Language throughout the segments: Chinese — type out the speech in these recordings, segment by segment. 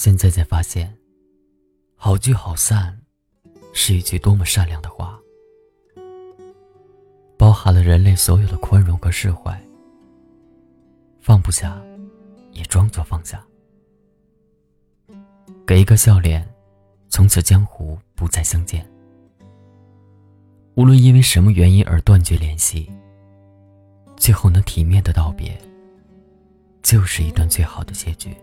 现在才发现，好聚好散是一句多么善良的话，包含了人类所有的宽容和释怀。放不下，也装作放下，给一个笑脸，从此江湖不再相见。无论因为什么原因而断绝联系，最后能体面的道别，就是一段最好的结局。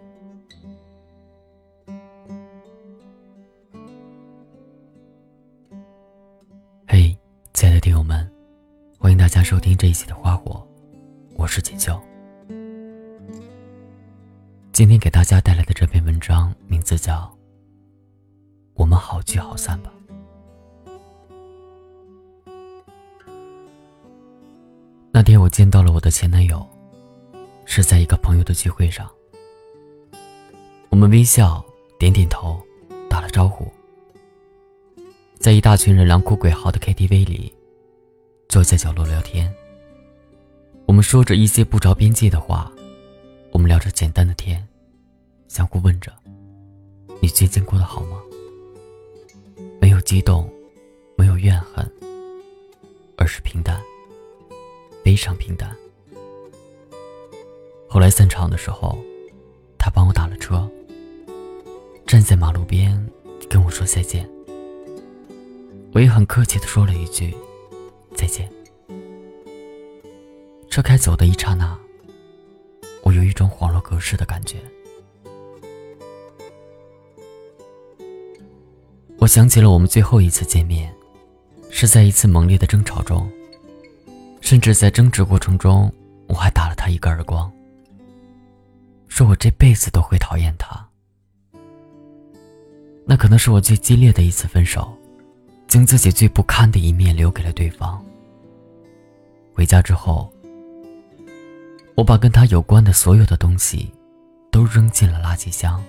收听这一期的《花火》，我是锦绣。今天给大家带来的这篇文章名字叫《我们好聚好散吧》。那天我见到了我的前男友，是在一个朋友的聚会上。我们微笑点点头，打了招呼，在一大群人狼哭鬼嚎的 KTV 里，坐在角落聊天。我们说着一些不着边际的话，我们聊着简单的天，相互问着：“你最近过得好吗？”没有激动，没有怨恨，而是平淡。非常平淡。后来散场的时候，他帮我打了车，站在马路边跟我说再见。我也很客气的说了一句再见。车开走的一刹那，我有一种恍若隔世的感觉。我想起了我们最后一次见面，是在一次猛烈的争吵中。甚至在争执过程中，我还打了他一个耳光，说我这辈子都会讨厌他。那可能是我最激烈的一次分手，将自己最不堪的一面留给了对方。回家之后，我把跟他有关的所有的东西都扔进了垃圾箱，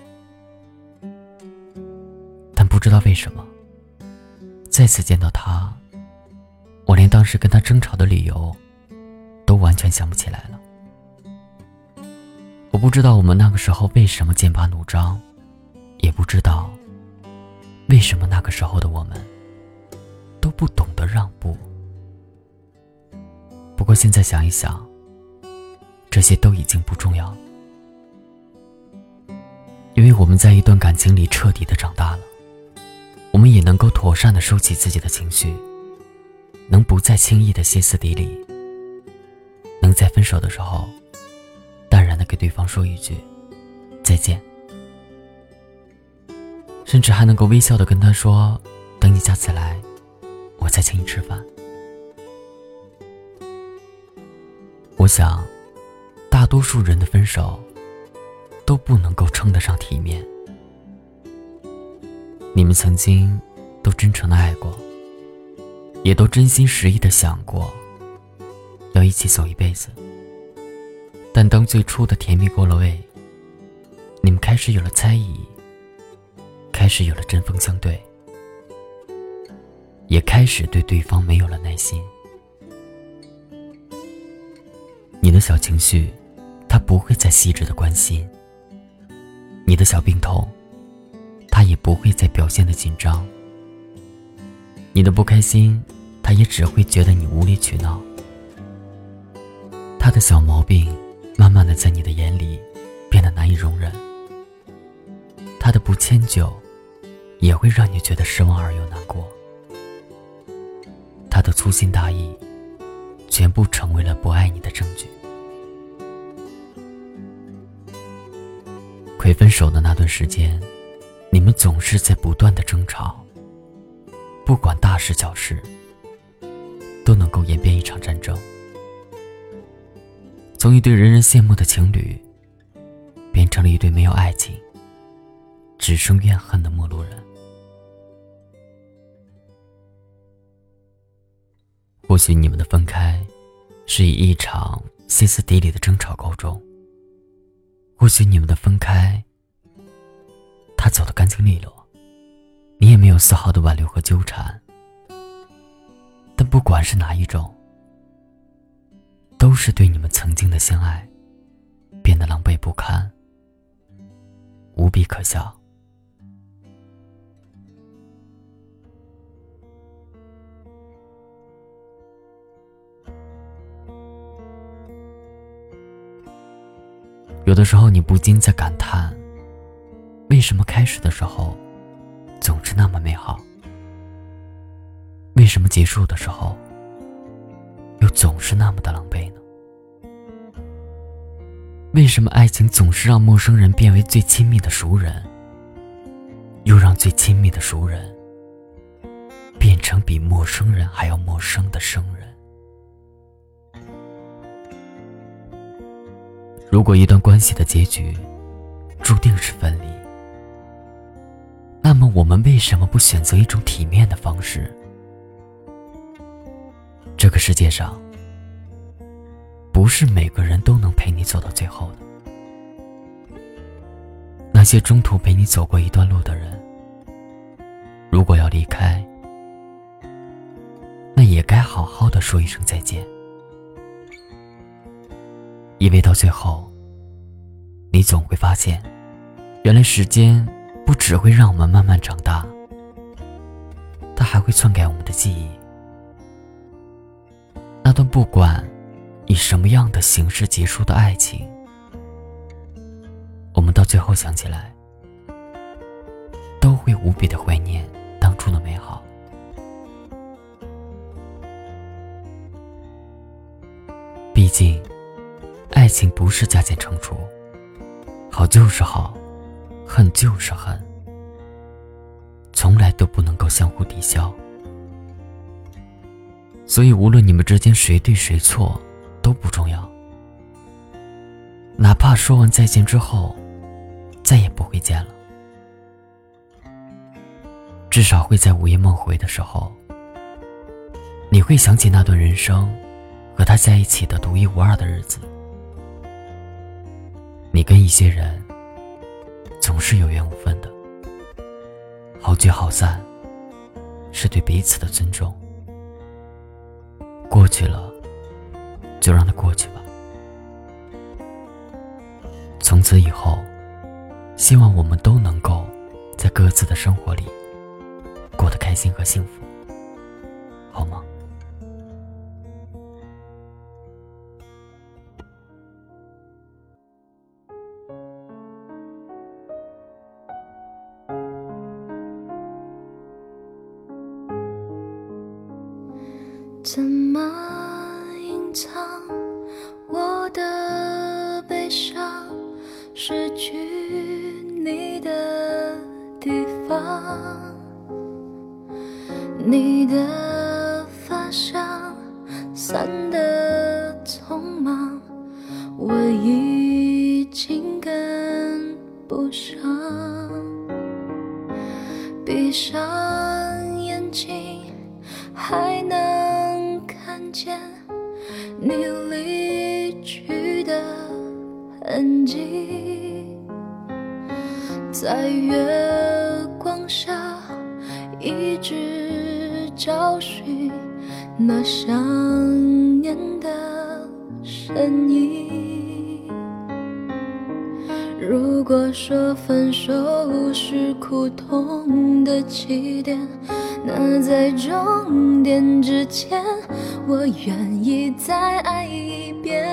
但不知道为什么，再次见到他。我连当时跟他争吵的理由，都完全想不起来了。我不知道我们那个时候为什么剑拔弩张，也不知道为什么那个时候的我们都不懂得让步。不过现在想一想，这些都已经不重要，因为我们在一段感情里彻底的长大了，我们也能够妥善的收起自己的情绪。能不再轻易的歇斯底里，能在分手的时候，淡然的给对方说一句再见，甚至还能够微笑的跟他说：“等你下次来，我再请你吃饭。”我想，大多数人的分手都不能够称得上体面。你们曾经都真诚的爱过。也都真心实意的想过，要一起走一辈子。但当最初的甜蜜过了味，你们开始有了猜疑，开始有了针锋相对，也开始对对方没有了耐心。你的小情绪，他不会再细致的关心；你的小病痛，他也不会再表现的紧张。你的不开心，他也只会觉得你无理取闹。他的小毛病，慢慢的在你的眼里变得难以容忍。他的不迁就，也会让你觉得失望而又难过。的粗心大意，全部成为了不爱你的证据。快分手的那段时间，你们总是在不断的争吵。不管大事小事，都能够演变一场战争，从一对人人羡慕的情侣，变成了一对没有爱情、只剩怨恨的陌路人。或许你们的分开，是以一场歇斯底里的争吵告终；或许你们的分开，他走得干净利落。你也没有丝毫的挽留和纠缠，但不管是哪一种，都是对你们曾经的相爱变得狼狈不堪，无比可笑。有的时候你不禁在感叹：为什么开始的时候总是那么美好？为什么结束的时候又总是那么的狼狈呢？为什么爱情总是让陌生人变为最亲密的熟人，又让最亲密的熟人变成比陌生人还要陌生的生人？如果一段关系的结局注定是分离，那么我们为什么不选择一种体面的方式？这个世界上。不是每个人都能陪你走到最后的。那些中途陪你走过一段路的人，如果要离开，那也该好好的说一声再见。因为到最后，你总会发现，原来时间不只会让我们慢慢长大，它还会篡改我们的记忆。那段不管。以什么样的形式结束的爱情，我们到最后想起来，都会无比的怀念当初的美好。毕竟，爱情不是加减乘除，好就是好，恨就是恨，从来都不能够相互抵消。所以，无论你们之间谁对谁错。都不重要，哪怕说完再见之后，再也不会见了，至少会在午夜梦回的时候，你会想起那段人生，和他在一起的独一无二的日子。你跟一些人，总是有缘无分的，好聚好散，是对彼此的尊重。过去了。就让它过去吧。从此以后，希望我们都能够在各自的生活里过得开心和幸福，好吗？你的地方，你的发香散得匆忙，我已经跟不上，闭上眼睛还能看见。你离去的痕迹，在月光下一直找寻那想念的身影。如果说分手是苦痛的起点，那在终点之前。我愿意再爱一遍，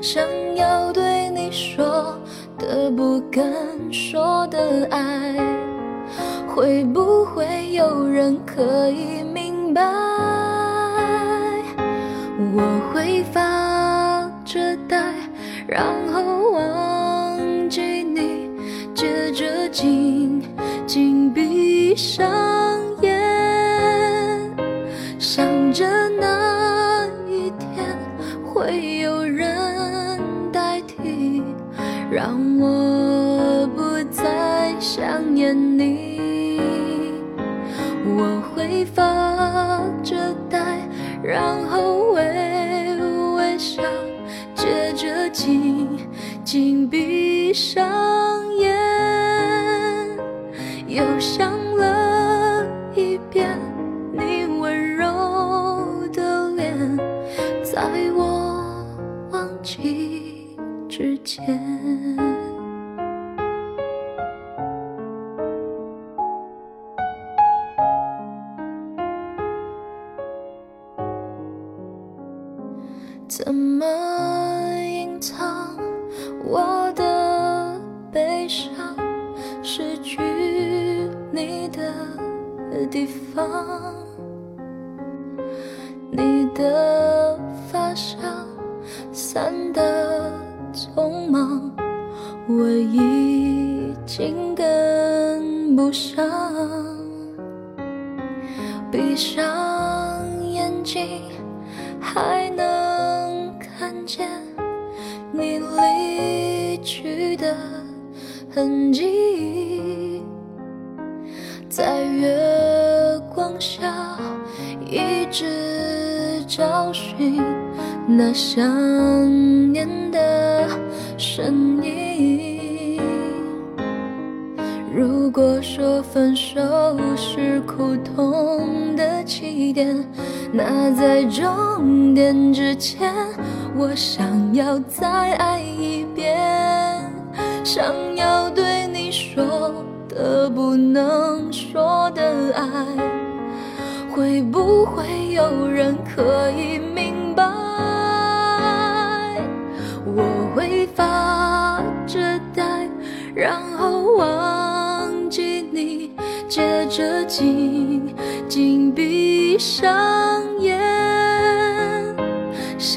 想要对你说的不敢说的爱，会不会有人可以明白？我会发着呆，然后忘记你，接着紧紧闭上。接着紧紧闭上眼，又想了一遍你温柔的脸，在我忘记之前。怎么我的悲伤，失去你的地方，你的发香散得匆忙，我已经跟不上，闭上眼睛还离去的痕迹，在月光下一直找寻那想念的身影。如果说分手是苦痛的起点，那在终点之前。我想要再爱一遍，想要对你说的不能说的爱，会不会有人可以明白？我会发着呆，然后忘记你，接着紧紧闭上。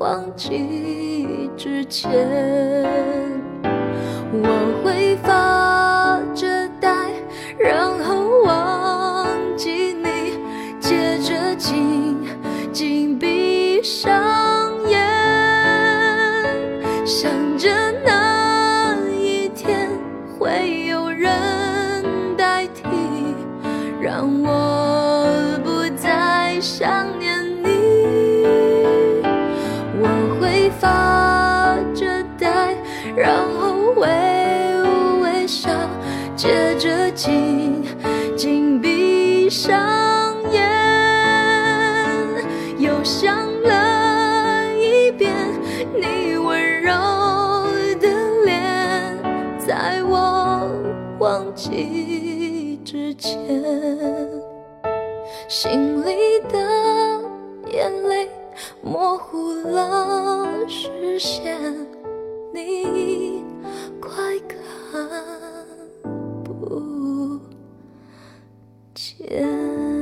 忘记之前，我会发忘记之前，心里的眼泪模糊了视线。你快看不见。